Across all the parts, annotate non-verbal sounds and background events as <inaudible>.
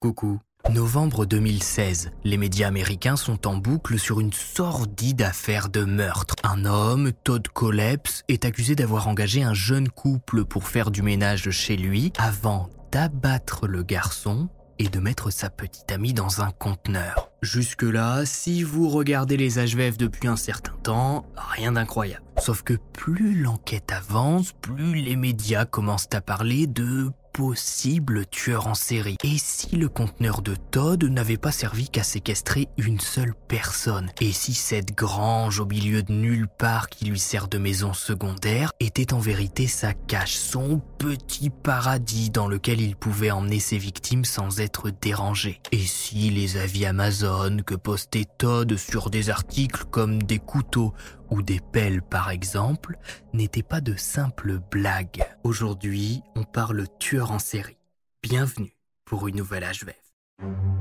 Coucou. Novembre 2016, les médias américains sont en boucle sur une sordide affaire de meurtre. Un homme, Todd Coleps, est accusé d'avoir engagé un jeune couple pour faire du ménage chez lui avant d'abattre le garçon et de mettre sa petite amie dans un conteneur. Jusque-là, si vous regardez les HVF depuis un certain temps, rien d'incroyable. Sauf que plus l'enquête avance, plus les médias commencent à parler de possible tueur en série. Et si le conteneur de Todd n'avait pas servi qu'à séquestrer une seule personne? Et si cette grange au milieu de nulle part qui lui sert de maison secondaire était en vérité sa cache, son petit paradis dans lequel il pouvait emmener ses victimes sans être dérangé? Et si les avis Amazon que postait Todd sur des articles comme des couteaux ou des pelles par exemple, n'étaient pas de simples blagues. Aujourd'hui, on parle tueur en série. Bienvenue pour une nouvelle HVF.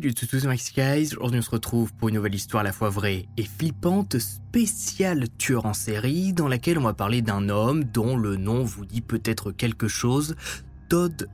Tous, Max Guys. Aujourd'hui, on se retrouve pour une nouvelle histoire à la fois vraie et flippante, spéciale tueur en série, dans laquelle on va parler d'un homme dont le nom vous dit peut-être quelque chose, Todd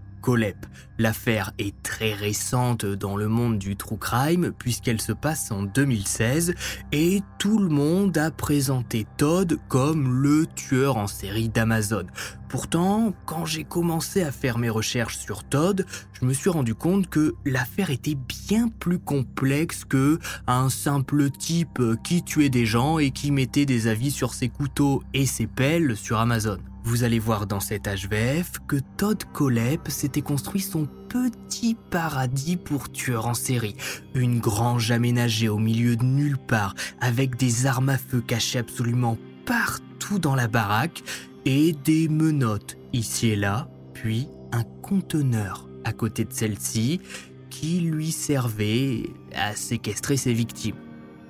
L'affaire est très récente dans le monde du true crime puisqu'elle se passe en 2016 et tout le monde a présenté Todd comme le tueur en série d'Amazon. Pourtant, quand j'ai commencé à faire mes recherches sur Todd, je me suis rendu compte que l'affaire était bien plus complexe que un simple type qui tuait des gens et qui mettait des avis sur ses couteaux et ses pelles sur Amazon. Vous allez voir dans cet HVF que Todd Colep s'était construit son petit paradis pour tueurs en série. Une grange aménagée au milieu de nulle part, avec des armes à feu cachées absolument partout dans la baraque, et des menottes ici et là, puis un conteneur à côté de celle-ci qui lui servait à séquestrer ses victimes.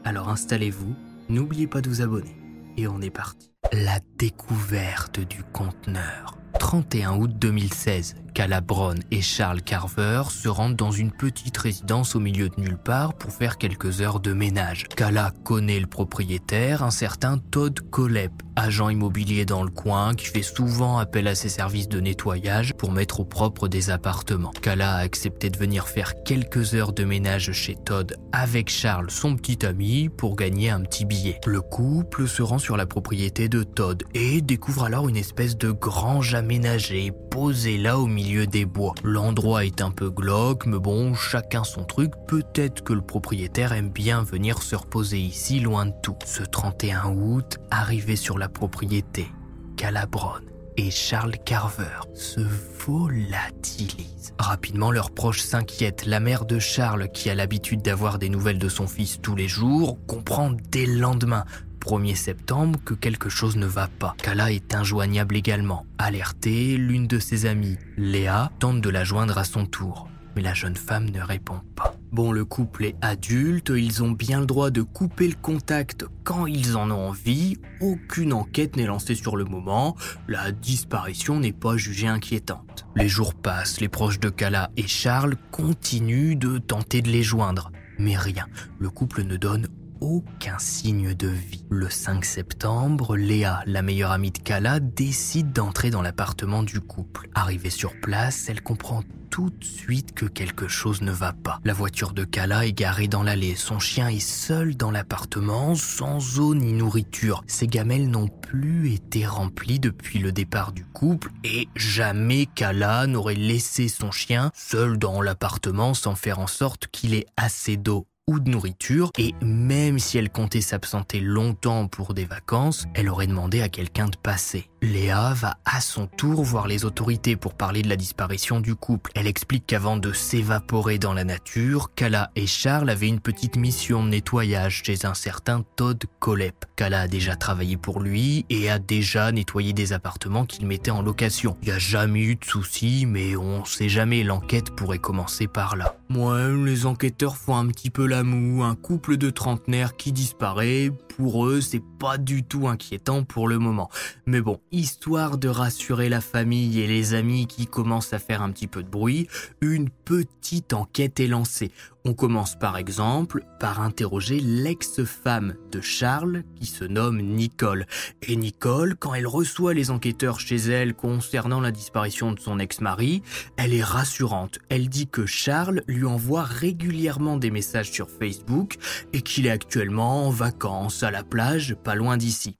Alors installez-vous, n'oubliez pas de vous abonner, et on est parti. La découverte du conteneur. 31 août 2016, Cala Brown et Charles Carver se rendent dans une petite résidence au milieu de nulle part pour faire quelques heures de ménage. Cala connaît le propriétaire, un certain Todd Colep, agent immobilier dans le coin qui fait souvent appel à ses services de nettoyage pour mettre au propre des appartements. Cala a accepté de venir faire quelques heures de ménage chez Todd avec Charles, son petit ami, pour gagner un petit billet. Le couple se rend sur la propriété de Todd et découvre alors une espèce de grange aménagée posée là au milieu des bois. L'endroit est un peu glauque, mais bon, chacun son truc. Peut-être que le propriétaire aime bien venir se reposer ici loin de tout. Ce 31 août, arrivé sur la propriété, Calabron et Charles Carver se volatilisent. Rapidement, leurs proches s'inquiètent. La mère de Charles, qui a l'habitude d'avoir des nouvelles de son fils tous les jours, comprend dès le lendemain 1er septembre que quelque chose ne va pas. Kala est injoignable également. Alertée, l'une de ses amies, Léa, tente de la joindre à son tour. Mais la jeune femme ne répond pas. Bon, le couple est adulte, ils ont bien le droit de couper le contact quand ils en ont envie, aucune enquête n'est lancée sur le moment, la disparition n'est pas jugée inquiétante. Les jours passent, les proches de Kala et Charles continuent de tenter de les joindre, mais rien, le couple ne donne aucun signe de vie. Le 5 septembre, Léa, la meilleure amie de Kala, décide d'entrer dans l'appartement du couple. Arrivée sur place, elle comprend tout de suite que quelque chose ne va pas. La voiture de Kala est garée dans l'allée, son chien est seul dans l'appartement, sans eau ni nourriture. Ses gamelles n'ont plus été remplies depuis le départ du couple et jamais Kala n'aurait laissé son chien seul dans l'appartement sans faire en sorte qu'il ait assez d'eau de nourriture, et même si elle comptait s'absenter longtemps pour des vacances, elle aurait demandé à quelqu'un de passer. Léa va à son tour voir les autorités pour parler de la disparition du couple. Elle explique qu'avant de s'évaporer dans la nature, Kala et Charles avaient une petite mission de nettoyage chez un certain Todd Colep. Kala a déjà travaillé pour lui et a déjà nettoyé des appartements qu'il mettait en location. Il n'y a jamais eu de soucis, mais on sait jamais, l'enquête pourrait commencer par là. Moi, les enquêteurs font un petit peu la un couple de trentenaires qui disparaît, pour eux, c'est pas du tout inquiétant pour le moment. Mais bon, histoire de rassurer la famille et les amis qui commencent à faire un petit peu de bruit, une petite enquête est lancée. On commence par exemple par interroger l'ex-femme de Charles qui se nomme Nicole. Et Nicole, quand elle reçoit les enquêteurs chez elle concernant la disparition de son ex-mari, elle est rassurante. Elle dit que Charles lui envoie régulièrement des messages sur Facebook et qu'il est actuellement en vacances à la plage pas loin d'ici.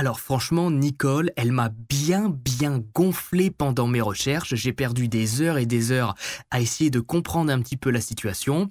Alors franchement, Nicole, elle m'a bien bien gonflé pendant mes recherches. J'ai perdu des heures et des heures à essayer de comprendre un petit peu la situation.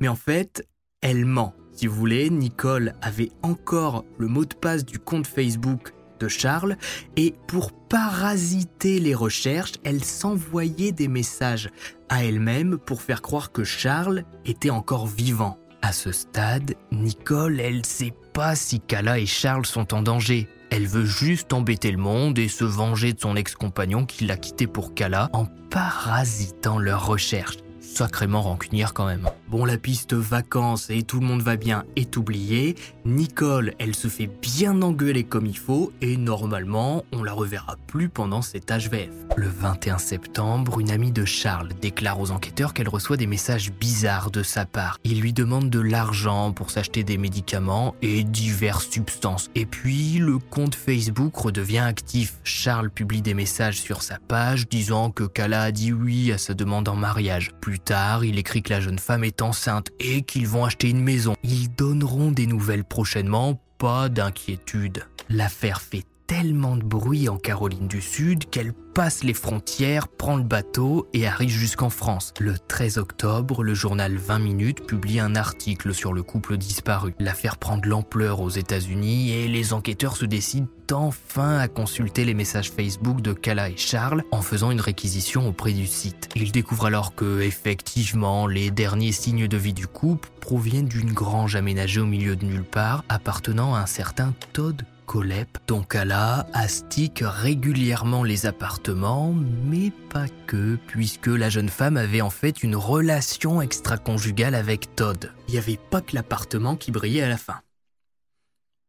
Mais en fait, elle ment. Si vous voulez, Nicole avait encore le mot de passe du compte Facebook de Charles et pour parasiter les recherches, elle s'envoyait des messages à elle-même pour faire croire que Charles était encore vivant. À ce stade, Nicole, elle sait pas si Kala et Charles sont en danger. Elle veut juste embêter le monde et se venger de son ex-compagnon qui l'a quitté pour Kala en parasitant leurs recherches. Sacrément rancunière quand même. Bon, la piste vacances et tout le monde va bien est oubliée. Nicole, elle se fait bien engueuler comme il faut et normalement, on la reverra plus pendant cet HVF. Le 21 septembre, une amie de Charles déclare aux enquêteurs qu'elle reçoit des messages bizarres de sa part. Il lui demande de l'argent pour s'acheter des médicaments et diverses substances. Et puis, le compte Facebook redevient actif. Charles publie des messages sur sa page disant que Kala a dit oui à sa demande en mariage. Tard, il écrit que la jeune femme est enceinte et qu'ils vont acheter une maison. Ils donneront des nouvelles prochainement, pas d'inquiétude. L'affaire fait tellement de bruit en Caroline du Sud qu'elle passe les frontières, prend le bateau et arrive jusqu'en France. Le 13 octobre, le journal 20 minutes publie un article sur le couple disparu. L'affaire prend de l'ampleur aux États-Unis et les enquêteurs se décident enfin à consulter les messages Facebook de Kala et Charles en faisant une réquisition auprès du site. Ils découvrent alors que, effectivement, les derniers signes de vie du couple proviennent d'une grange aménagée au milieu de nulle part appartenant à un certain Todd Colep, dont Kala astique régulièrement les appartements, mais pas que, puisque la jeune femme avait en fait une relation extra-conjugale avec Todd. Il n'y avait pas que l'appartement qui brillait à la fin.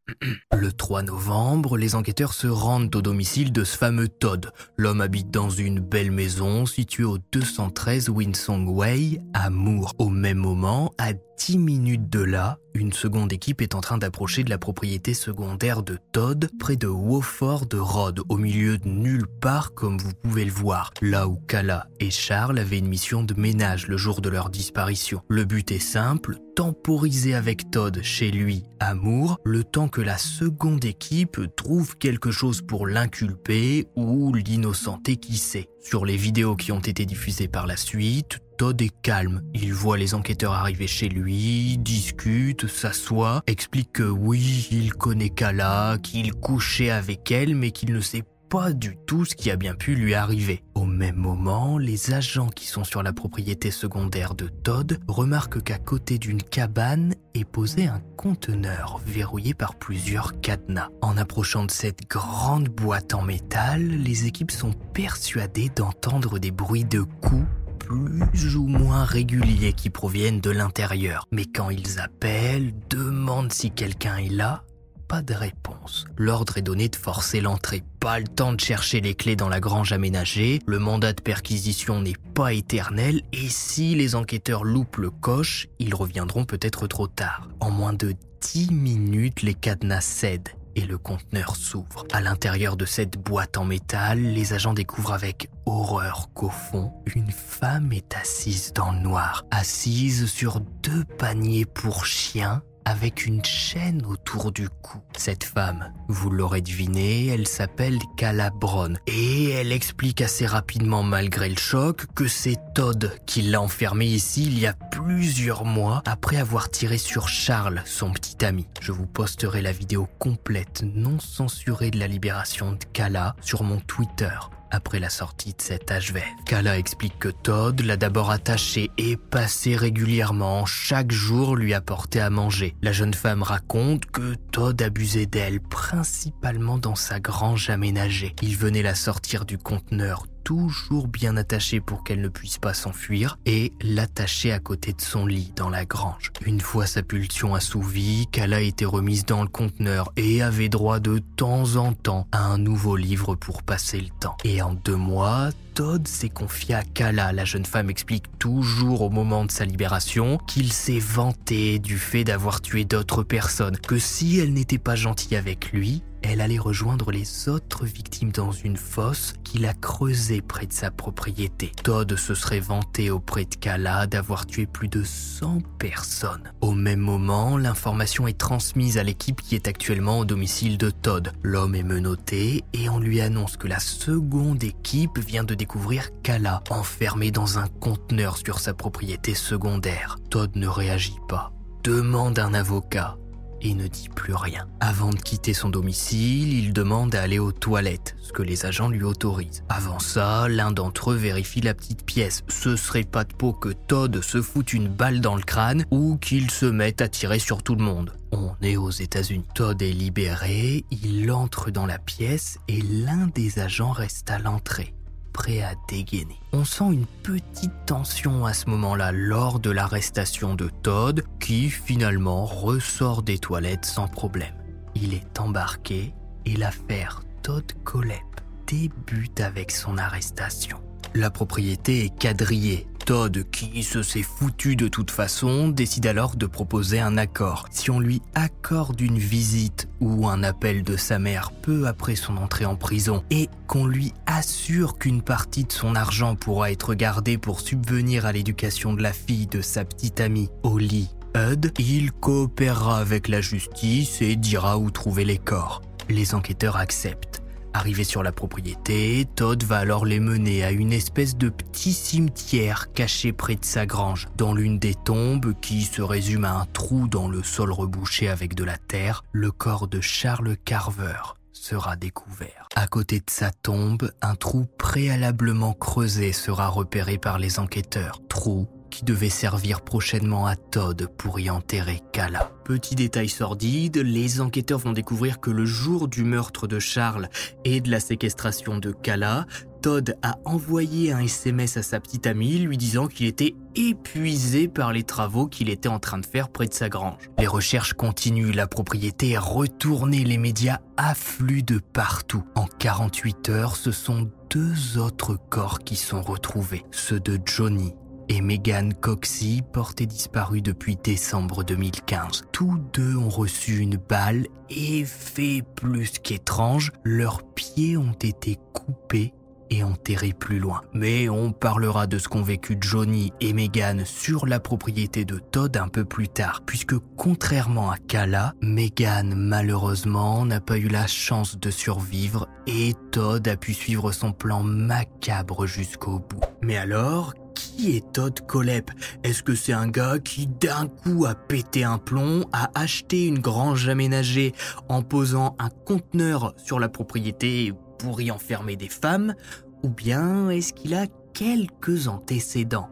<clears throat> Le 3 novembre, les enquêteurs se rendent au domicile de ce fameux Todd. L'homme habite dans une belle maison située au 213 Winsong Way à Moore. Au même moment, à 10 minutes de là, une seconde équipe est en train d'approcher de la propriété secondaire de Todd, près de Wofford Road, au milieu de nulle part comme vous pouvez le voir, là où Kala et Charles avaient une mission de ménage le jour de leur disparition. Le but est simple, temporiser avec Todd chez lui à Moore, le temps que la seconde équipe trouve quelque chose pour l'inculper ou l'innocenter qui sait. Sur les vidéos qui ont été diffusées par la suite, Todd est calme. Il voit les enquêteurs arriver chez lui, discute, s'assoit, explique que oui, il connaît Kala, qu'il couchait avec elle, mais qu'il ne sait pas du tout ce qui a bien pu lui arriver. Au même moment, les agents qui sont sur la propriété secondaire de Todd remarquent qu'à côté d'une cabane est posé un conteneur verrouillé par plusieurs cadenas. En approchant de cette grande boîte en métal, les équipes sont persuadées d'entendre des bruits de coups plus ou moins réguliers qui proviennent de l'intérieur. Mais quand ils appellent, demandent si quelqu'un est là, pas de réponse. L'ordre est donné de forcer l'entrée. Pas le temps de chercher les clés dans la grange aménagée, le mandat de perquisition n'est pas éternel et si les enquêteurs loupent le coche, ils reviendront peut-être trop tard. En moins de 10 minutes, les cadenas cèdent et le conteneur s'ouvre. À l'intérieur de cette boîte en métal, les agents découvrent avec horreur qu'au fond, une femme est assise dans le noir, assise sur deux paniers pour chiens avec une chaîne autour du cou. Cette femme, vous l'aurez deviné, elle s'appelle Calabron et elle explique assez rapidement malgré le choc que c'est Todd qui l'a enfermée ici il y a plusieurs mois après avoir tiré sur Charles, son petit ami. Je vous posterai la vidéo complète non censurée de la libération de Kala sur mon Twitter après la sortie de cet HVF. Kala explique que Todd l'a d'abord attaché et passé régulièrement, chaque jour lui apportait à manger. La jeune femme raconte que Todd abusait d'elle, principalement dans sa grange aménagée. Il venait la sortir du conteneur toujours bien attachée pour qu'elle ne puisse pas s'enfuir et l'attacher à côté de son lit dans la grange. Une fois sa pulsion assouvie, Kala été remise dans le conteneur et avait droit de temps en temps à un nouveau livre pour passer le temps. Et en deux mois, Todd s'est confié à Kala. La jeune femme explique toujours au moment de sa libération qu'il s'est vanté du fait d'avoir tué d'autres personnes, que si elle n'était pas gentille avec lui, elle allait rejoindre les autres victimes dans une fosse qu'il a creusée près de sa propriété. Todd se serait vanté auprès de Kala d'avoir tué plus de 100 personnes. Au même moment, l'information est transmise à l'équipe qui est actuellement au domicile de Todd. L'homme est menotté et on lui annonce que la seconde équipe vient de découvrir Kala enfermée dans un conteneur sur sa propriété secondaire. Todd ne réagit pas, demande un avocat et ne dit plus rien. Avant de quitter son domicile, il demande à aller aux toilettes, ce que les agents lui autorisent. Avant ça, l'un d'entre eux vérifie la petite pièce. Ce serait pas de peau que Todd se foute une balle dans le crâne ou qu'il se mette à tirer sur tout le monde. On est aux États-Unis. Todd est libéré, il entre dans la pièce et l'un des agents reste à l'entrée prêt à dégainer. On sent une petite tension à ce moment-là lors de l'arrestation de Todd qui finalement ressort des toilettes sans problème. Il est embarqué et l'affaire Todd Colep débute avec son arrestation. La propriété est quadrillée. Todd, qui se s'est foutu de toute façon, décide alors de proposer un accord. Si on lui accorde une visite ou un appel de sa mère peu après son entrée en prison et qu'on lui assure qu'une partie de son argent pourra être gardée pour subvenir à l'éducation de la fille de sa petite amie, Holly Hud, il coopérera avec la justice et dira où trouver les corps. Les enquêteurs acceptent. Arrivé sur la propriété, Todd va alors les mener à une espèce de petit cimetière caché près de sa grange. Dans l'une des tombes, qui se résume à un trou dans le sol rebouché avec de la terre, le corps de Charles Carver sera découvert. À côté de sa tombe, un trou préalablement creusé sera repéré par les enquêteurs. Trou qui devait servir prochainement à Todd pour y enterrer Kala. Petit détail sordide, les enquêteurs vont découvrir que le jour du meurtre de Charles et de la séquestration de Kala, Todd a envoyé un SMS à sa petite amie lui disant qu'il était épuisé par les travaux qu'il était en train de faire près de sa grange. Les recherches continuent, la propriété est retournée, les médias affluent de partout. En 48 heures, ce sont deux autres corps qui sont retrouvés, ceux de Johnny et Megan Coxey, portée disparue depuis décembre 2015. Tous deux ont reçu une balle et, fait plus qu'étrange, leurs pieds ont été coupés et enterrés plus loin. Mais on parlera de ce qu'ont vécu Johnny et Megan sur la propriété de Todd un peu plus tard, puisque contrairement à Kala, Megan malheureusement n'a pas eu la chance de survivre et Todd a pu suivre son plan macabre jusqu'au bout. Mais alors, qui est Todd Colep Est-ce que c'est un gars qui d'un coup a pété un plomb, a acheté une grange aménagée en posant un conteneur sur la propriété pour y enfermer des femmes Ou bien est-ce qu'il a quelques antécédents?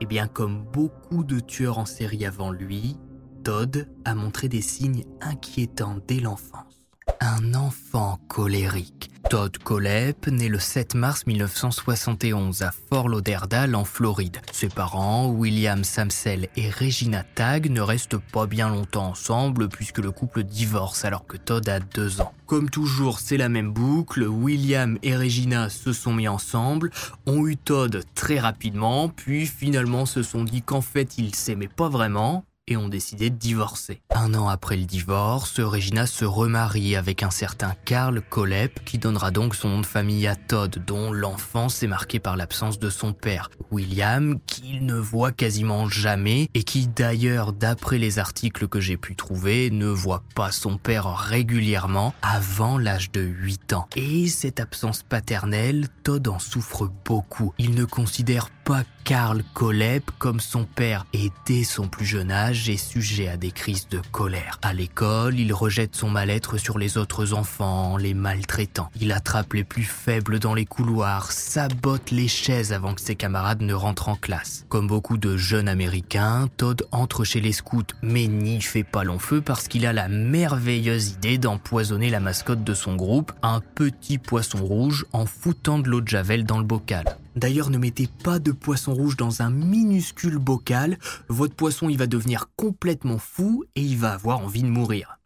Eh bien comme beaucoup de tueurs en série avant lui, Todd a montré des signes inquiétants dès l'enfance un enfant colérique. Todd Colep naît le 7 mars 1971 à Fort Lauderdale en Floride. Ses parents, William Samsel et Regina Tagg, ne restent pas bien longtemps ensemble puisque le couple divorce alors que Todd a deux ans. Comme toujours, c'est la même boucle. William et Regina se sont mis ensemble, ont eu Todd très rapidement, puis finalement se sont dit qu'en fait ils s'aimaient pas vraiment et ont décidé de divorcer. Un an après le divorce, Regina se remarie avec un certain Karl Kolep qui donnera donc son nom de famille à Todd, dont l'enfance est marquée par l'absence de son père, William, qu'il ne voit quasiment jamais et qui d'ailleurs, d'après les articles que j'ai pu trouver, ne voit pas son père régulièrement avant l'âge de 8 ans. Et cette absence paternelle, Todd en souffre beaucoup. Il ne considère pas Karl Kolep comme son père et dès son plus jeune âge est sujet à des crises de colère. À l'école, il rejette son mal-être sur les autres enfants en les maltraitant. Il attrape les plus faibles dans les couloirs, sabote les chaises avant que ses camarades ne rentrent en classe. Comme beaucoup de jeunes américains, Todd entre chez les scouts mais n'y fait pas long feu parce qu'il a la merveilleuse idée d'empoisonner la mascotte de son groupe, un petit poisson rouge, en foutant de l'eau de javel dans le bocal. D'ailleurs, ne mettez pas de poisson rouge dans un minuscule bocal, votre poisson il va devenir complètement fou et il va avoir envie de mourir.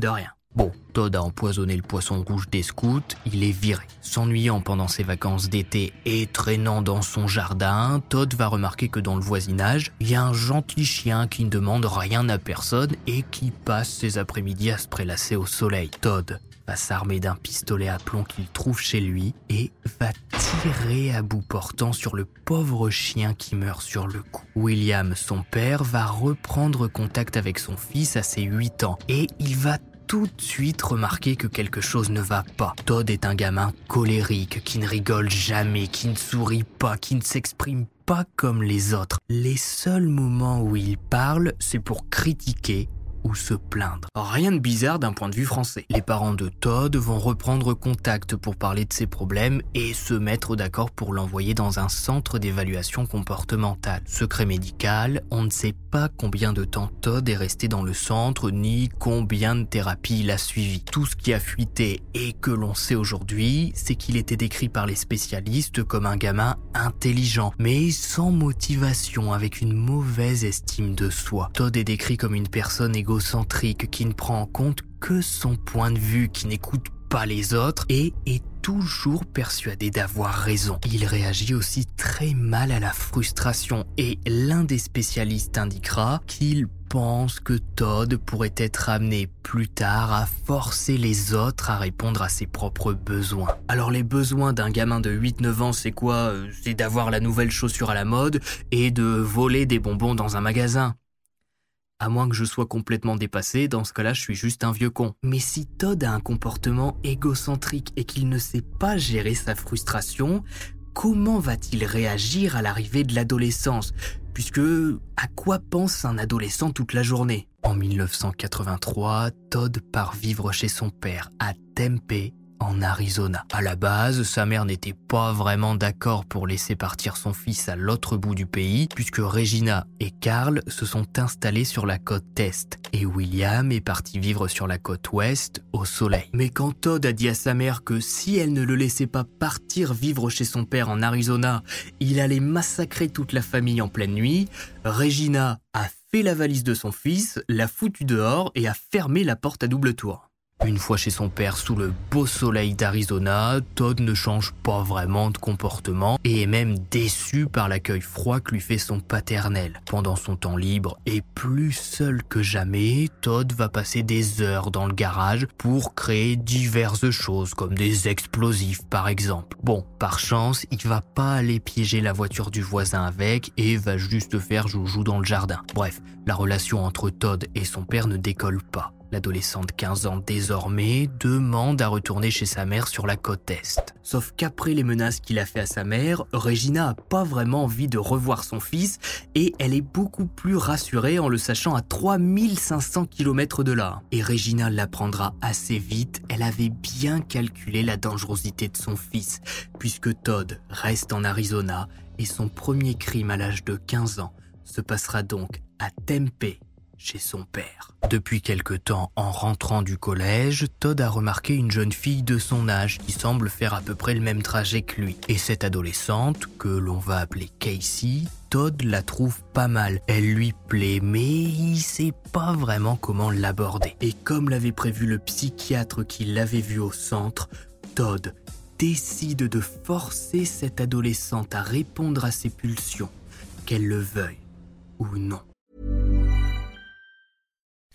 De rien. Bon, Todd a empoisonné le poisson rouge des scouts, il est viré. S'ennuyant pendant ses vacances d'été et traînant dans son jardin, Todd va remarquer que dans le voisinage, il y a un gentil chien qui ne demande rien à personne et qui passe ses après-midi à se prélasser au soleil. Todd va s'armer d'un pistolet à plomb qu'il trouve chez lui et va tirer à bout portant sur le pauvre chien qui meurt sur le coup. William, son père, va reprendre contact avec son fils à ses 8 ans et il va tout de suite remarquer que quelque chose ne va pas. Todd est un gamin colérique, qui ne rigole jamais, qui ne sourit pas, qui ne s'exprime pas comme les autres. Les seuls moments où il parle, c'est pour critiquer se plaindre. Rien de bizarre d'un point de vue français. Les parents de Todd vont reprendre contact pour parler de ses problèmes et se mettre d'accord pour l'envoyer dans un centre d'évaluation comportementale. Secret médical, on ne sait pas combien de temps Todd est resté dans le centre ni combien de thérapies il a suivi. Tout ce qui a fuité et que l'on sait aujourd'hui, c'est qu'il était décrit par les spécialistes comme un gamin intelligent, mais sans motivation, avec une mauvaise estime de soi. Todd est décrit comme une personne égoïste qui ne prend en compte que son point de vue, qui n'écoute pas les autres et est toujours persuadé d'avoir raison. Il réagit aussi très mal à la frustration et l'un des spécialistes indiquera qu'il pense que Todd pourrait être amené plus tard à forcer les autres à répondre à ses propres besoins. Alors les besoins d'un gamin de 8-9 ans, c'est quoi? C'est d'avoir la nouvelle chaussure à la mode et de voler des bonbons dans un magasin. À moins que je sois complètement dépassé, dans ce cas-là, je suis juste un vieux con. Mais si Todd a un comportement égocentrique et qu'il ne sait pas gérer sa frustration, comment va-t-il réagir à l'arrivée de l'adolescence? Puisque à quoi pense un adolescent toute la journée? En 1983, Todd part vivre chez son père à Tempe, en Arizona. À la base, sa mère n'était pas vraiment d'accord pour laisser partir son fils à l'autre bout du pays, puisque Regina et Carl se sont installés sur la côte est, et William est parti vivre sur la côte ouest, au soleil. Mais quand Todd a dit à sa mère que si elle ne le laissait pas partir vivre chez son père en Arizona, il allait massacrer toute la famille en pleine nuit, Regina a fait la valise de son fils, l'a foutu dehors et a fermé la porte à double tour. Une fois chez son père sous le beau soleil d'Arizona, Todd ne change pas vraiment de comportement et est même déçu par l'accueil froid que lui fait son paternel. Pendant son temps libre et plus seul que jamais, Todd va passer des heures dans le garage pour créer diverses choses comme des explosifs par exemple. Bon, par chance, il va pas aller piéger la voiture du voisin avec et va juste faire joujou dans le jardin. Bref, la relation entre Todd et son père ne décolle pas. L'adolescente de 15 ans désormais demande à retourner chez sa mère sur la côte Est. Sauf qu'après les menaces qu'il a fait à sa mère, Regina a pas vraiment envie de revoir son fils et elle est beaucoup plus rassurée en le sachant à 3500 km de là. Et Regina l'apprendra assez vite, elle avait bien calculé la dangerosité de son fils, puisque Todd reste en Arizona et son premier crime à l'âge de 15 ans se passera donc à Tempe, chez son père. Depuis quelque temps, en rentrant du collège, Todd a remarqué une jeune fille de son âge qui semble faire à peu près le même trajet que lui. Et cette adolescente, que l'on va appeler Casey, Todd la trouve pas mal. Elle lui plaît, mais il sait pas vraiment comment l'aborder. Et comme l'avait prévu le psychiatre qui l'avait vu au centre, Todd décide de forcer cette adolescente à répondre à ses pulsions, qu'elle le veuille ou non.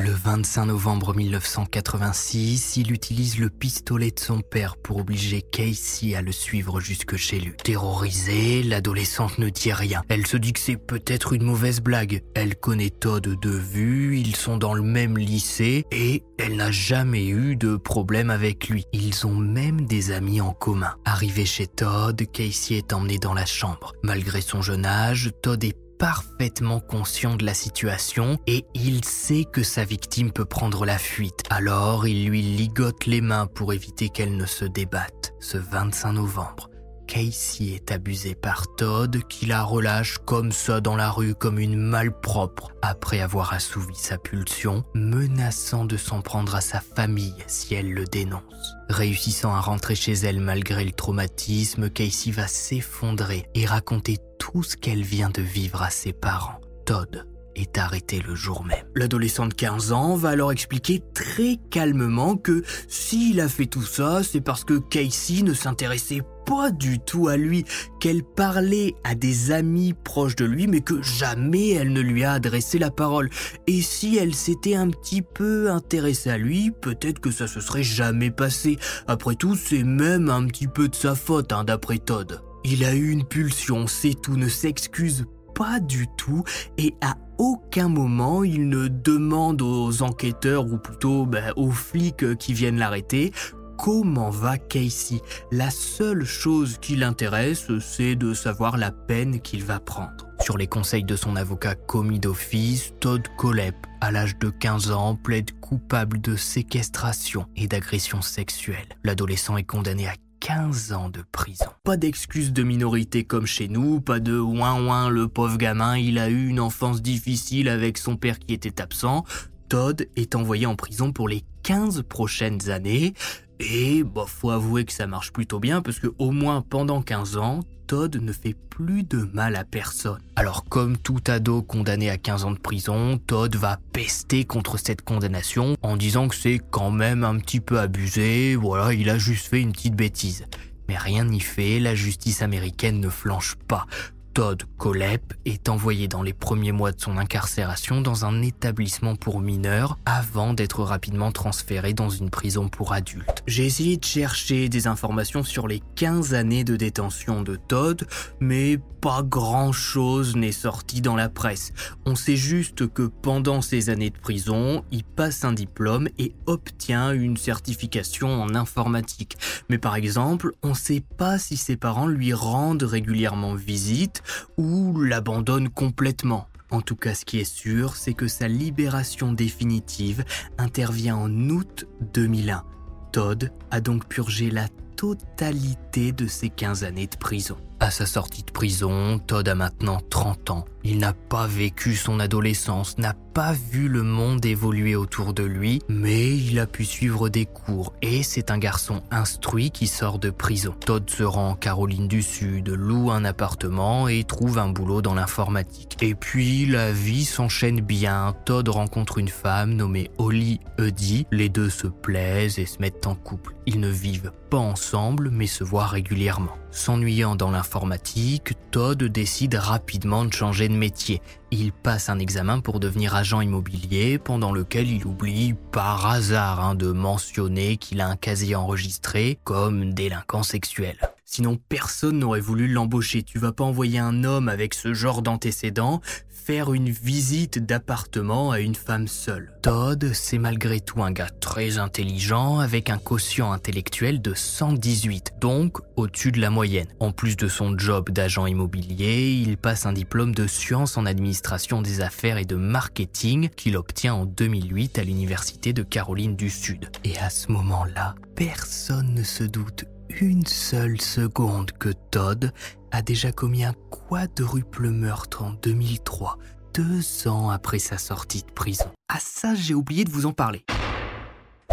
Le 25 novembre 1986, il utilise le pistolet de son père pour obliger Casey à le suivre jusque chez lui. Terrorisée, l'adolescente ne dit rien. Elle se dit que c'est peut-être une mauvaise blague. Elle connaît Todd de vue, ils sont dans le même lycée et elle n'a jamais eu de problème avec lui. Ils ont même des amis en commun. Arrivé chez Todd, Casey est emmené dans la chambre. Malgré son jeune âge, Todd est parfaitement conscient de la situation et il sait que sa victime peut prendre la fuite. Alors il lui ligote les mains pour éviter qu'elle ne se débatte. Ce 25 novembre, Casey est abusée par Todd qui la relâche comme ça dans la rue comme une malpropre après avoir assouvi sa pulsion, menaçant de s'en prendre à sa famille si elle le dénonce. Réussissant à rentrer chez elle malgré le traumatisme, Casey va s'effondrer et raconter tout ce qu'elle vient de vivre à ses parents. Todd est arrêté le jour même. L'adolescent de 15 ans va alors expliquer très calmement que s'il a fait tout ça, c'est parce que Casey ne s'intéressait pas du tout à lui, qu'elle parlait à des amis proches de lui, mais que jamais elle ne lui a adressé la parole. Et si elle s'était un petit peu intéressée à lui, peut-être que ça se serait jamais passé. Après tout, c'est même un petit peu de sa faute, hein, d'après Todd. Il a eu une pulsion, c'est tout, ne s'excuse pas du tout et à aucun moment il ne demande aux enquêteurs ou plutôt ben, aux flics qui viennent l'arrêter comment va Casey. La seule chose qui l'intéresse, c'est de savoir la peine qu'il va prendre. Sur les conseils de son avocat commis d'office, Todd Colep, à l'âge de 15 ans, plaide coupable de séquestration et d'agression sexuelle. L'adolescent est condamné à 15 ans de prison. Pas d'excuses de minorité comme chez nous, pas de ouin ouin, le pauvre gamin, il a eu une enfance difficile avec son père qui était absent. Todd est envoyé en prison pour les 15 prochaines années. Et bah, faut avouer que ça marche plutôt bien parce que au moins pendant 15 ans, Todd ne fait plus de mal à personne. Alors comme tout ado condamné à 15 ans de prison, Todd va pester contre cette condamnation en disant que c'est quand même un petit peu abusé, voilà, il a juste fait une petite bêtise. Mais rien n'y fait, la justice américaine ne flanche pas. Todd Colep est envoyé dans les premiers mois de son incarcération dans un établissement pour mineurs avant d'être rapidement transféré dans une prison pour adultes. J'ai essayé de chercher des informations sur les 15 années de détention de Todd, mais pas grand chose n'est sorti dans la presse. On sait juste que pendant ces années de prison, il passe un diplôme et obtient une certification en informatique. Mais par exemple, on ne sait pas si ses parents lui rendent régulièrement visite ou l'abandonne complètement. En tout cas, ce qui est sûr, c'est que sa libération définitive intervient en août 2001. Todd a donc purgé la totalité de ses 15 années de prison. À sa sortie de prison, Todd a maintenant 30 ans. Il n'a pas vécu son adolescence, n'a pas vu le monde évoluer autour de lui, mais il a pu suivre des cours et c'est un garçon instruit qui sort de prison. Todd se rend en Caroline du Sud, loue un appartement et trouve un boulot dans l'informatique. Et puis la vie s'enchaîne bien. Todd rencontre une femme nommée Holly Eddy. Les deux se plaisent et se mettent en couple. Ils ne vivent pas ensemble mais se voient régulièrement. S'ennuyant dans l'informatique, Todd décide rapidement de changer de métier. Il passe un examen pour devenir agent immobilier, pendant lequel il oublie par hasard hein, de mentionner qu'il a un casier enregistré comme délinquant sexuel. Sinon, personne n'aurait voulu l'embaucher. Tu vas pas envoyer un homme avec ce genre d'antécédents faire une visite d'appartement à une femme seule. Todd, c'est malgré tout un gars très intelligent avec un quotient intellectuel de 118, donc au-dessus de la moyenne. En plus de son job d'agent immobilier, il passe un diplôme de sciences en administration des affaires et de marketing qu'il obtient en 2008 à l'Université de Caroline du Sud. Et à ce moment-là, personne ne se doute une seule seconde que Todd a déjà commis un quadruple meurtre en 2003, deux ans après sa sortie de prison. Ah ça, j'ai oublié de vous en parler.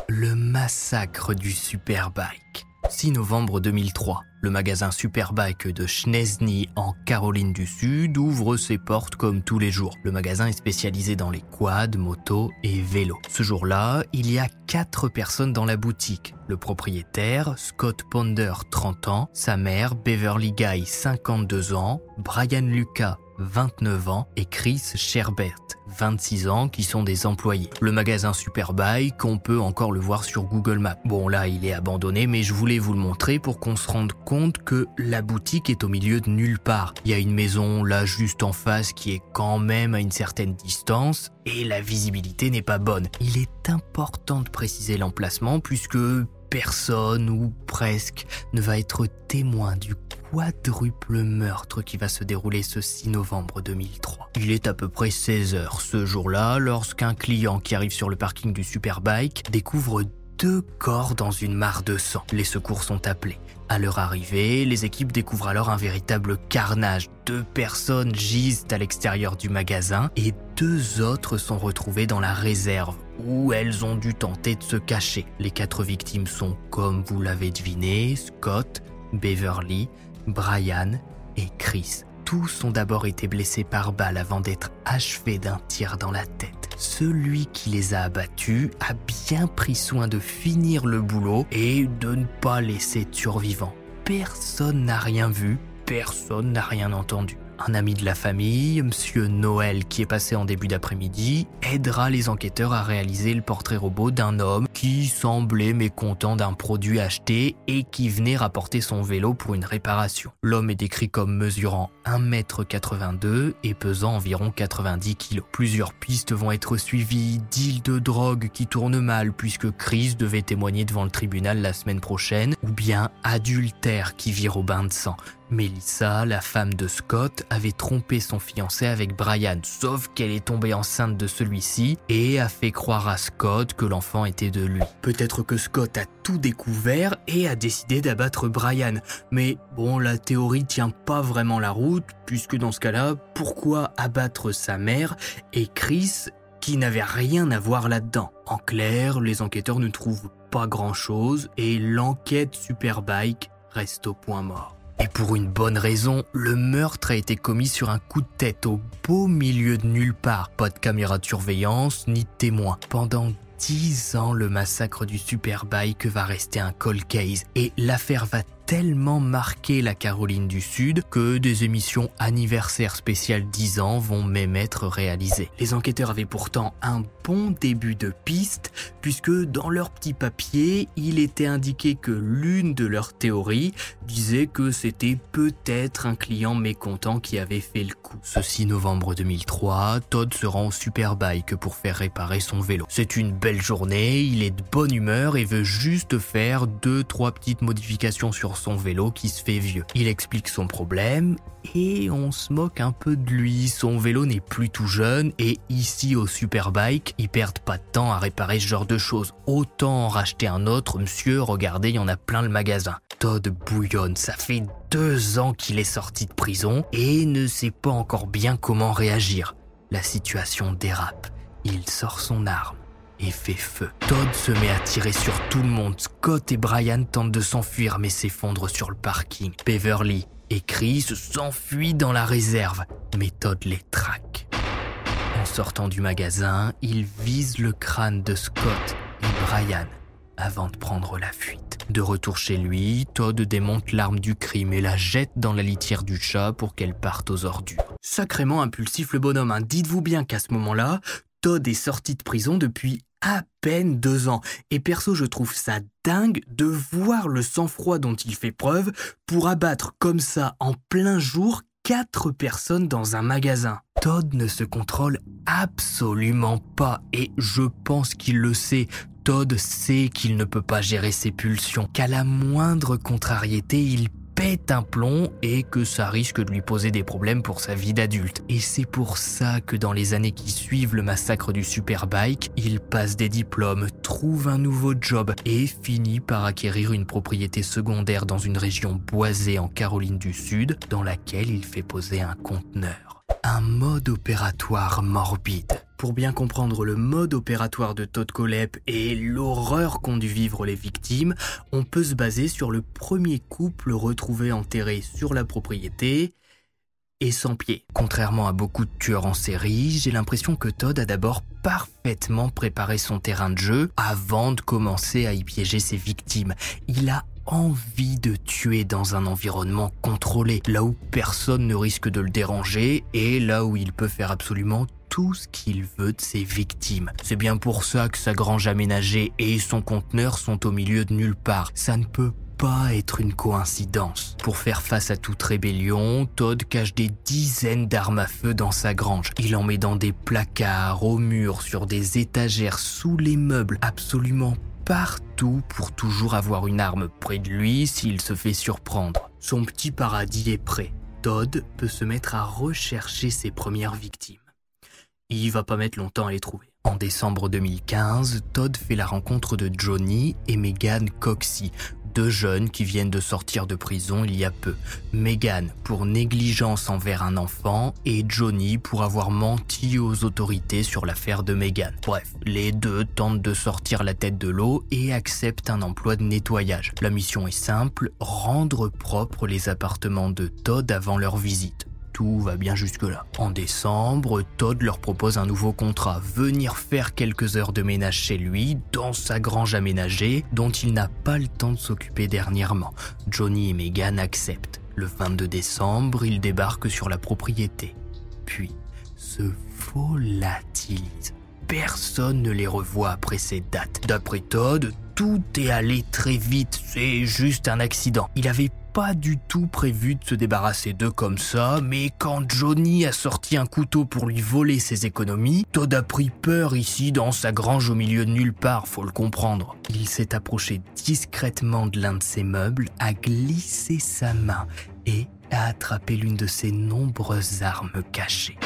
Le massacre du Superbike. 6 novembre 2003, le magasin Superbike de Schnezny en Caroline du Sud ouvre ses portes comme tous les jours. Le magasin est spécialisé dans les quads, motos et vélos. Ce jour-là, il y a quatre personnes dans la boutique. Le propriétaire, Scott Ponder, 30 ans, sa mère, Beverly Guy, 52 ans, Brian Lucas, 29 ans, et Chris Sherbert, 26 ans, qui sont des employés. Le magasin Superbike, on peut encore le voir sur Google Maps. Bon là, il est abandonné, mais je voulais vous le montrer pour qu'on se rende compte que la boutique est au milieu de nulle part. Il y a une maison là juste en face qui est quand même à une certaine distance, et la visibilité n'est pas bonne. Il est important de préciser l'emplacement puisque personne ou presque ne va être témoin du quadruple meurtre qui va se dérouler ce 6 novembre 2003. Il est à peu près 16 heures ce jour-là lorsqu'un client qui arrive sur le parking du Superbike découvre deux corps dans une mare de sang. Les secours sont appelés. À leur arrivée, les équipes découvrent alors un véritable carnage. Deux personnes gisent à l'extérieur du magasin et deux autres sont retrouvées dans la réserve où elles ont dû tenter de se cacher. Les quatre victimes sont, comme vous l'avez deviné, Scott, Beverly, Brian et Chris. Tous ont d'abord été blessés par balle avant d'être achevés d'un tir dans la tête. Celui qui les a abattus a bien pris soin de finir le boulot et de ne pas laisser de survivants. Personne n'a rien vu, personne n'a rien entendu. Un ami de la famille, Monsieur Noël, qui est passé en début d'après-midi, aidera les enquêteurs à réaliser le portrait robot d'un homme qui semblait mécontent d'un produit acheté et qui venait rapporter son vélo pour une réparation. L'homme est décrit comme mesurant 1m82 et pesant environ 90 kg. Plusieurs pistes vont être suivies, deal de drogue qui tourne mal puisque Chris devait témoigner devant le tribunal la semaine prochaine, ou bien adultère qui vire au bain de sang. Melissa, la femme de Scott, avait trompé son fiancé avec Brian, sauf qu'elle est tombée enceinte de celui-ci et a fait croire à Scott que l'enfant était de lui. Peut-être que Scott a tout découvert et a décidé d'abattre Brian, mais bon, la théorie tient pas vraiment la route, puisque dans ce cas-là, pourquoi abattre sa mère et Chris qui n'avait rien à voir là-dedans? En clair, les enquêteurs ne trouvent pas grand-chose et l'enquête Superbike reste au point mort. Et pour une bonne raison, le meurtre a été commis sur un coup de tête au beau milieu de nulle part. Pas de caméra de surveillance ni de témoins. Pendant 10 ans, le massacre du Superbike va rester un cold case et l'affaire va tellement marqué la Caroline du Sud que des émissions anniversaires spéciales 10 ans vont même être réalisées. Les enquêteurs avaient pourtant un bon début de piste puisque dans leur petit papier, il était indiqué que l'une de leurs théories disait que c'était peut-être un client mécontent qui avait fait le coup. Ce 6 novembre 2003, Todd se rend au Superbike pour faire réparer son vélo. C'est une belle journée, il est de bonne humeur et veut juste faire deux trois petites modifications sur son vélo qui se fait vieux. Il explique son problème et on se moque un peu de lui. Son vélo n'est plus tout jeune et ici au Superbike, ils perdent pas de temps à réparer ce genre de choses. Autant en racheter un autre, monsieur, regardez, il y en a plein le magasin. Todd bouillonne, ça fait deux ans qu'il est sorti de prison et ne sait pas encore bien comment réagir. La situation dérape. Il sort son arme et fait feu. Todd se met à tirer sur tout le monde. Scott et Brian tentent de s'enfuir mais s'effondrent sur le parking. Beverly et Chris s'enfuient dans la réserve, mais Todd les traque. En sortant du magasin, il vise le crâne de Scott et Brian avant de prendre la fuite. De retour chez lui, Todd démonte l'arme du crime et la jette dans la litière du chat pour qu'elle parte aux ordures. Sacrément impulsif le bonhomme, hein. dites-vous bien qu'à ce moment-là, Todd est sorti de prison depuis à peine deux ans. Et perso, je trouve ça dingue de voir le sang-froid dont il fait preuve pour abattre comme ça en plein jour quatre personnes dans un magasin. Todd ne se contrôle absolument pas et je pense qu'il le sait. Todd sait qu'il ne peut pas gérer ses pulsions, qu'à la moindre contrariété, il pète un plomb et que ça risque de lui poser des problèmes pour sa vie d'adulte. Et c'est pour ça que dans les années qui suivent le massacre du Superbike, il passe des diplômes, trouve un nouveau job et finit par acquérir une propriété secondaire dans une région boisée en Caroline du Sud dans laquelle il fait poser un conteneur un mode opératoire morbide. Pour bien comprendre le mode opératoire de Todd Colep et l'horreur qu'ont dû vivre les victimes, on peut se baser sur le premier couple retrouvé enterré sur la propriété et sans pied. Contrairement à beaucoup de tueurs en série, j'ai l'impression que Todd a d'abord parfaitement préparé son terrain de jeu avant de commencer à y piéger ses victimes. Il a envie de tuer dans un environnement contrôlé, là où personne ne risque de le déranger et là où il peut faire absolument tout ce qu'il veut de ses victimes. C'est bien pour ça que sa grange aménagée et son conteneur sont au milieu de nulle part. Ça ne peut pas être une coïncidence. Pour faire face à toute rébellion, Todd cache des dizaines d'armes à feu dans sa grange. Il en met dans des placards, au mur, sur des étagères, sous les meubles, absolument partout pour toujours avoir une arme près de lui s'il se fait surprendre. Son petit paradis est prêt. Todd peut se mettre à rechercher ses premières victimes. Il va pas mettre longtemps à les trouver. En décembre 2015, Todd fait la rencontre de Johnny et Megan Coxey, deux jeunes qui viennent de sortir de prison il y a peu. Megan pour négligence envers un enfant et Johnny pour avoir menti aux autorités sur l'affaire de Megan. Bref, les deux tentent de sortir la tête de l'eau et acceptent un emploi de nettoyage. La mission est simple, rendre propres les appartements de Todd avant leur visite tout va bien jusque-là. En décembre, Todd leur propose un nouveau contrat, venir faire quelques heures de ménage chez lui, dans sa grange aménagée, dont il n'a pas le temps de s'occuper dernièrement. Johnny et Megan acceptent. Le 22 décembre, ils débarquent sur la propriété. Puis, se volatilisent. Personne ne les revoit après ces dates. D'après Todd, tout est allé très vite, c'est juste un accident. Il avait pas du tout prévu de se débarrasser d'eux comme ça, mais quand Johnny a sorti un couteau pour lui voler ses économies, Todd a pris peur ici dans sa grange au milieu de nulle part, faut le comprendre. Il s'est approché discrètement de l'un de ses meubles, a glissé sa main et a attrapé l'une de ses nombreuses armes cachées.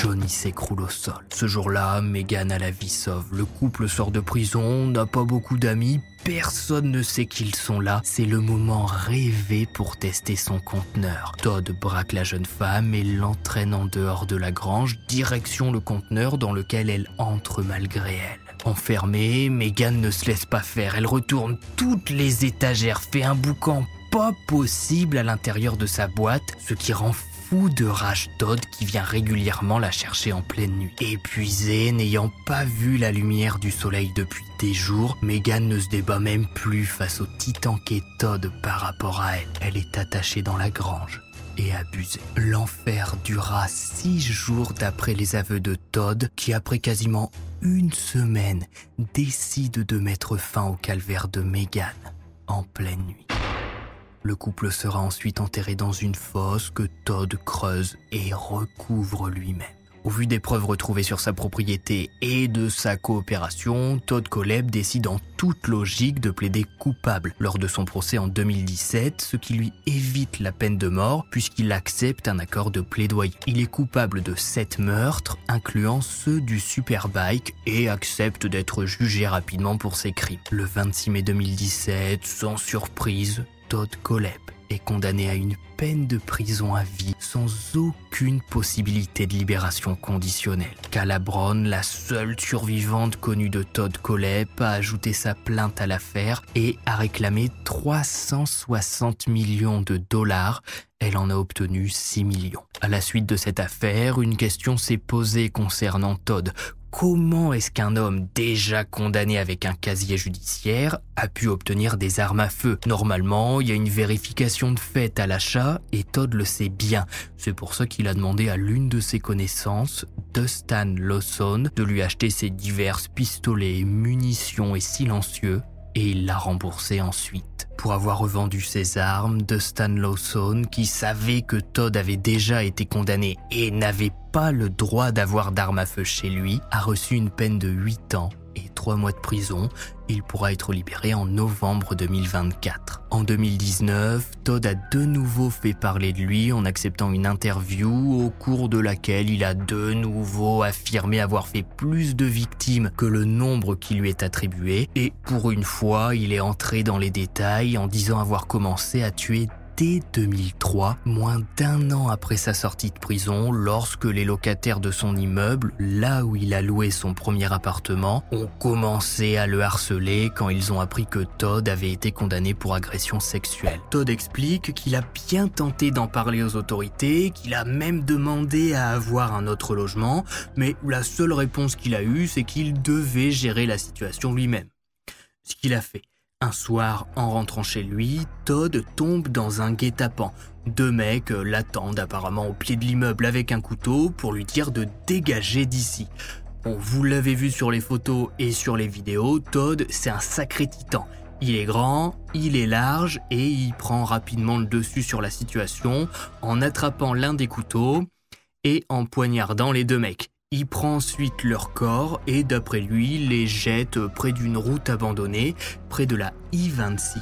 Johnny s'écroule au sol. Ce jour-là, Megan a la vie sauve. Le couple sort de prison, n'a pas beaucoup d'amis, personne ne sait qu'ils sont là. C'est le moment rêvé pour tester son conteneur. Todd braque la jeune femme et l'entraîne en dehors de la grange, direction le conteneur dans lequel elle entre malgré elle. Enfermée, Megan ne se laisse pas faire. Elle retourne toutes les étagères, fait un boucan pas possible à l'intérieur de sa boîte, ce qui rend de rage Todd qui vient régulièrement la chercher en pleine nuit. Épuisée, n'ayant pas vu la lumière du soleil depuis des jours, Megan ne se débat même plus face au titan qu'est Todd par rapport à elle. Elle est attachée dans la grange et abusée. L'enfer dura six jours d'après les aveux de Todd qui, après quasiment une semaine, décide de mettre fin au calvaire de Megan en pleine nuit. Le couple sera ensuite enterré dans une fosse que Todd creuse et recouvre lui-même. Au vu des preuves retrouvées sur sa propriété et de sa coopération, Todd Coleb décide en toute logique de plaider coupable lors de son procès en 2017, ce qui lui évite la peine de mort puisqu'il accepte un accord de plaidoyer. Il est coupable de sept meurtres, incluant ceux du Superbike, et accepte d'être jugé rapidement pour ses crimes. Le 26 mai 2017, sans surprise, Todd Coleb est condamné à une peine de prison à vie sans aucune possibilité de libération conditionnelle. Calabron, la seule survivante connue de Todd Coleb, a ajouté sa plainte à l'affaire et a réclamé 360 millions de dollars. Elle en a obtenu 6 millions. À la suite de cette affaire, une question s'est posée concernant Todd. Comment est-ce qu'un homme déjà condamné avec un casier judiciaire a pu obtenir des armes à feu? Normalement, il y a une vérification de fait à l'achat et Todd le sait bien. C'est pour ça qu'il a demandé à l'une de ses connaissances de Stan Lawson de lui acheter ses divers pistolets, munitions et silencieux, et il l'a remboursé ensuite. Pour avoir revendu ses armes, de Lawson, qui savait que Todd avait déjà été condamné et n'avait pas le droit d'avoir d'armes à feu chez lui, a reçu une peine de 8 ans et 3 mois de prison. Il pourra être libéré en novembre 2024. En 2019, Todd a de nouveau fait parler de lui en acceptant une interview au cours de laquelle il a de nouveau affirmé avoir fait plus de victimes que le nombre qui lui est attribué et pour une fois, il est entré dans les détails en disant avoir commencé à tuer 2003, moins d'un an après sa sortie de prison, lorsque les locataires de son immeuble, là où il a loué son premier appartement, ont commencé à le harceler quand ils ont appris que Todd avait été condamné pour agression sexuelle. Todd explique qu'il a bien tenté d'en parler aux autorités, qu'il a même demandé à avoir un autre logement, mais la seule réponse qu'il a eue, c'est qu'il devait gérer la situation lui-même. Ce qu'il a fait. Un soir, en rentrant chez lui, Todd tombe dans un guet-apens. Deux mecs l'attendent apparemment au pied de l'immeuble avec un couteau pour lui dire de dégager d'ici. Bon, vous l'avez vu sur les photos et sur les vidéos, Todd, c'est un sacré titan. Il est grand, il est large et il prend rapidement le dessus sur la situation en attrapant l'un des couteaux et en poignardant les deux mecs. Il prend ensuite leur corps et d'après lui les jette près d'une route abandonnée, près de la I-26.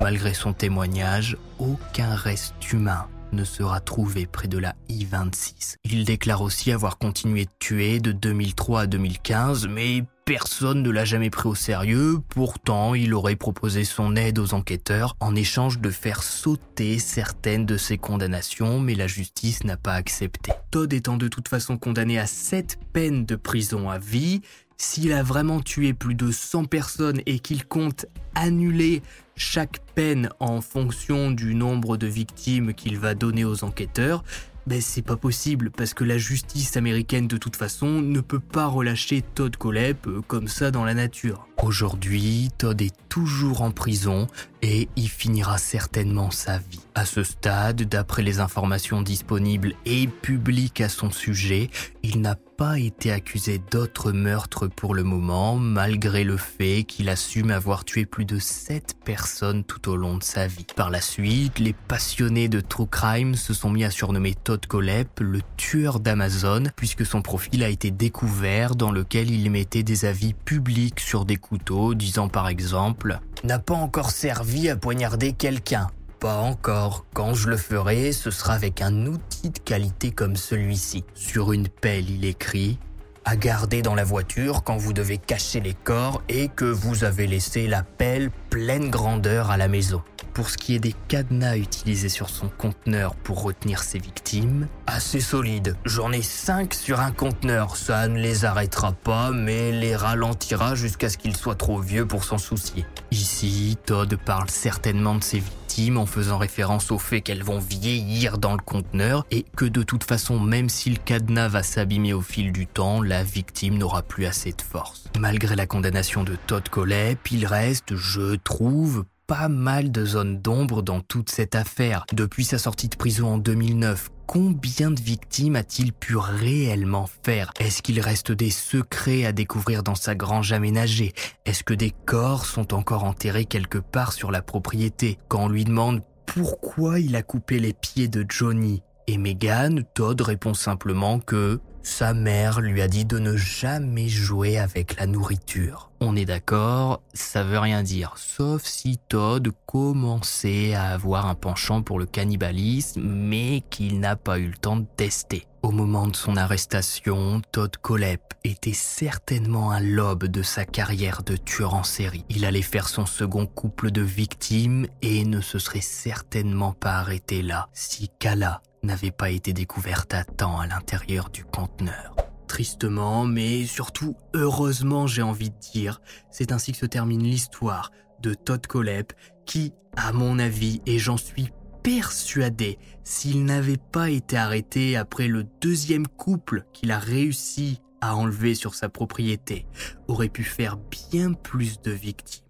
Malgré son témoignage, aucun reste humain ne sera trouvé près de la I-26. Il déclare aussi avoir continué de tuer de 2003 à 2015, mais Personne ne l'a jamais pris au sérieux, pourtant il aurait proposé son aide aux enquêteurs en échange de faire sauter certaines de ses condamnations, mais la justice n'a pas accepté. Todd étant de toute façon condamné à 7 peines de prison à vie, s'il a vraiment tué plus de 100 personnes et qu'il compte annuler chaque peine en fonction du nombre de victimes qu'il va donner aux enquêteurs, ben c'est pas possible parce que la justice américaine de toute façon ne peut pas relâcher Todd Colep euh, comme ça dans la nature. Aujourd'hui, Todd est toujours en prison et il finira certainement sa vie. À ce stade, d'après les informations disponibles et publiques à son sujet, il n'a pas été accusé d'autres meurtres pour le moment, malgré le fait qu'il assume avoir tué plus de 7 personnes tout au long de sa vie. Par la suite, les passionnés de true crime se sont mis à surnommer Todd Colep le tueur d'Amazon, puisque son profil a été découvert dans lequel il mettait des avis publics sur des disant par exemple ⁇ N'a pas encore servi à poignarder quelqu'un. Pas encore. Quand je le ferai, ce sera avec un outil de qualité comme celui-ci. Sur une pelle, il écrit à garder dans la voiture quand vous devez cacher les corps et que vous avez laissé la pelle pleine grandeur à la maison. Pour ce qui est des cadenas utilisés sur son conteneur pour retenir ses victimes, assez solide. J'en ai 5 sur un conteneur. Ça ne les arrêtera pas, mais les ralentira jusqu'à ce qu'ils soient trop vieux pour s'en soucier. Ici, Todd parle certainement de ses victimes en faisant référence au fait qu'elles vont vieillir dans le conteneur et que de toute façon, même si le cadenas va s'abîmer au fil du temps, la victime n'aura plus assez de force. Malgré la condamnation de Todd Collet, il reste, je trouve, pas mal de zones d'ombre dans toute cette affaire. Depuis sa sortie de prison en 2009, combien de victimes a-t-il pu réellement faire? Est-ce qu'il reste des secrets à découvrir dans sa grange aménagée? Est-ce que des corps sont encore enterrés quelque part sur la propriété? Quand on lui demande pourquoi il a coupé les pieds de Johnny et Megan, Todd répond simplement que sa mère lui a dit de ne jamais jouer avec la nourriture. On est d'accord, ça veut rien dire, sauf si Todd commençait à avoir un penchant pour le cannibalisme, mais qu'il n'a pas eu le temps de tester. Au moment de son arrestation, Todd Colep était certainement à l'aube de sa carrière de tueur en série. Il allait faire son second couple de victimes et ne se serait certainement pas arrêté là si Kala n'avait pas été découverte à temps à l'intérieur du conteneur. Tristement, mais surtout heureusement j'ai envie de dire, c'est ainsi que se termine l'histoire de Todd Colep qui, à mon avis, et j'en suis persuadé, s'il n'avait pas été arrêté après le deuxième couple qu'il a réussi à enlever sur sa propriété, aurait pu faire bien plus de victimes.